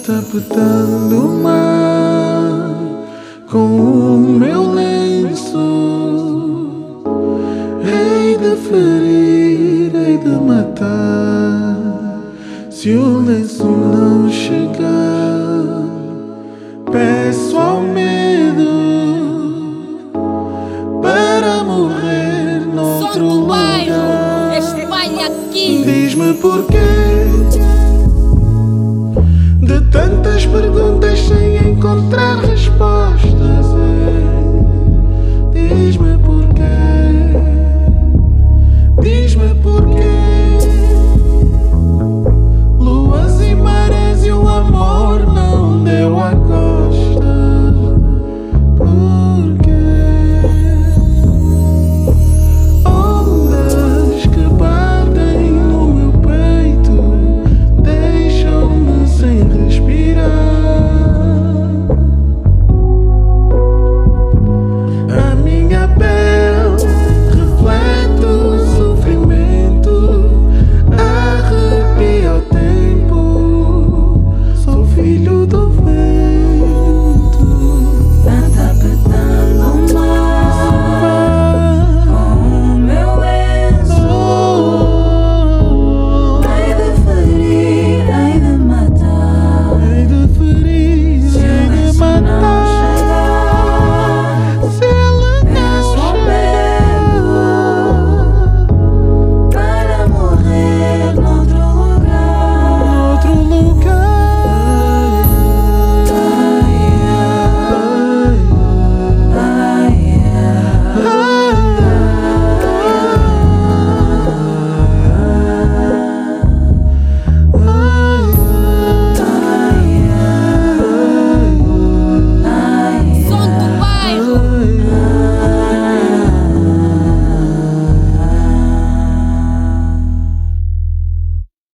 tapetando o mar com o meu lenço. Hei de ferir, hei de matar. Se o lenço não chegar, peço ao medo para morrer noutro lugar. Diz-me porquê respostas é Diz-me por